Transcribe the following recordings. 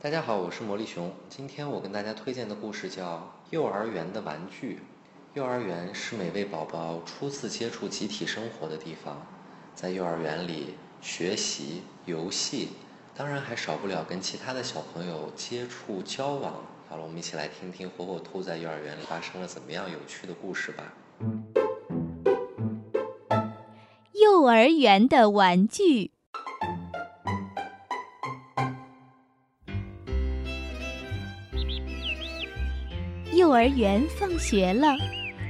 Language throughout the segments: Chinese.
大家好，我是魔力熊。今天我跟大家推荐的故事叫《幼儿园的玩具》。幼儿园是每位宝宝初次接触集体生活的地方，在幼儿园里学习、游戏，当然还少不了跟其他的小朋友接触交往。好了，我们一起来听听火火兔在幼儿园里发生了怎么样有趣的故事吧。幼儿园的玩具。幼儿园放学了，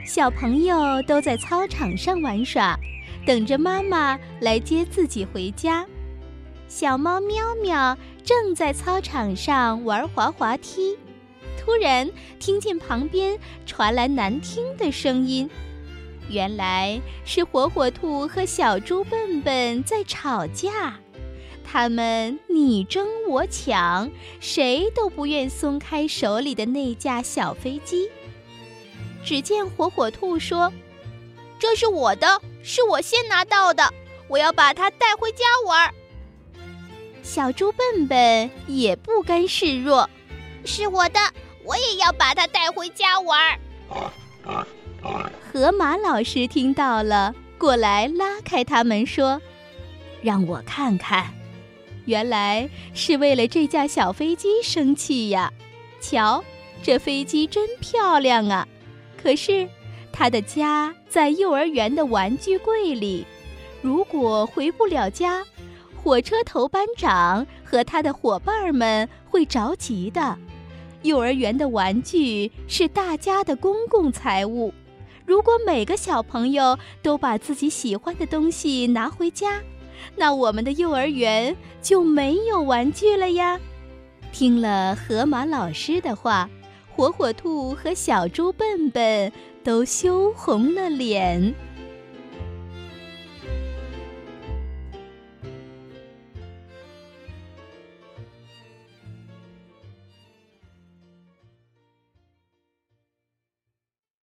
小朋友都在操场上玩耍，等着妈妈来接自己回家。小猫喵喵正在操场上玩滑滑梯，突然听见旁边传来难听的声音，原来是火火兔和小猪笨笨在吵架。他们你争我抢，谁都不愿松开手里的那架小飞机。只见火火兔说：“这是我的，是我先拿到的，我要把它带回家玩。”小猪笨笨也不甘示弱：“是我的，我也要把它带回家玩。”河马老师听到了，过来拉开他们说：“让我看看。”原来是为了这架小飞机生气呀！瞧，这飞机真漂亮啊！可是，它的家在幼儿园的玩具柜里。如果回不了家，火车头班长和他的伙伴们会着急的。幼儿园的玩具是大家的公共财物，如果每个小朋友都把自己喜欢的东西拿回家，那我们的幼儿园就没有玩具了呀！听了河马老师的话，火火兔和小猪笨笨都羞红了脸。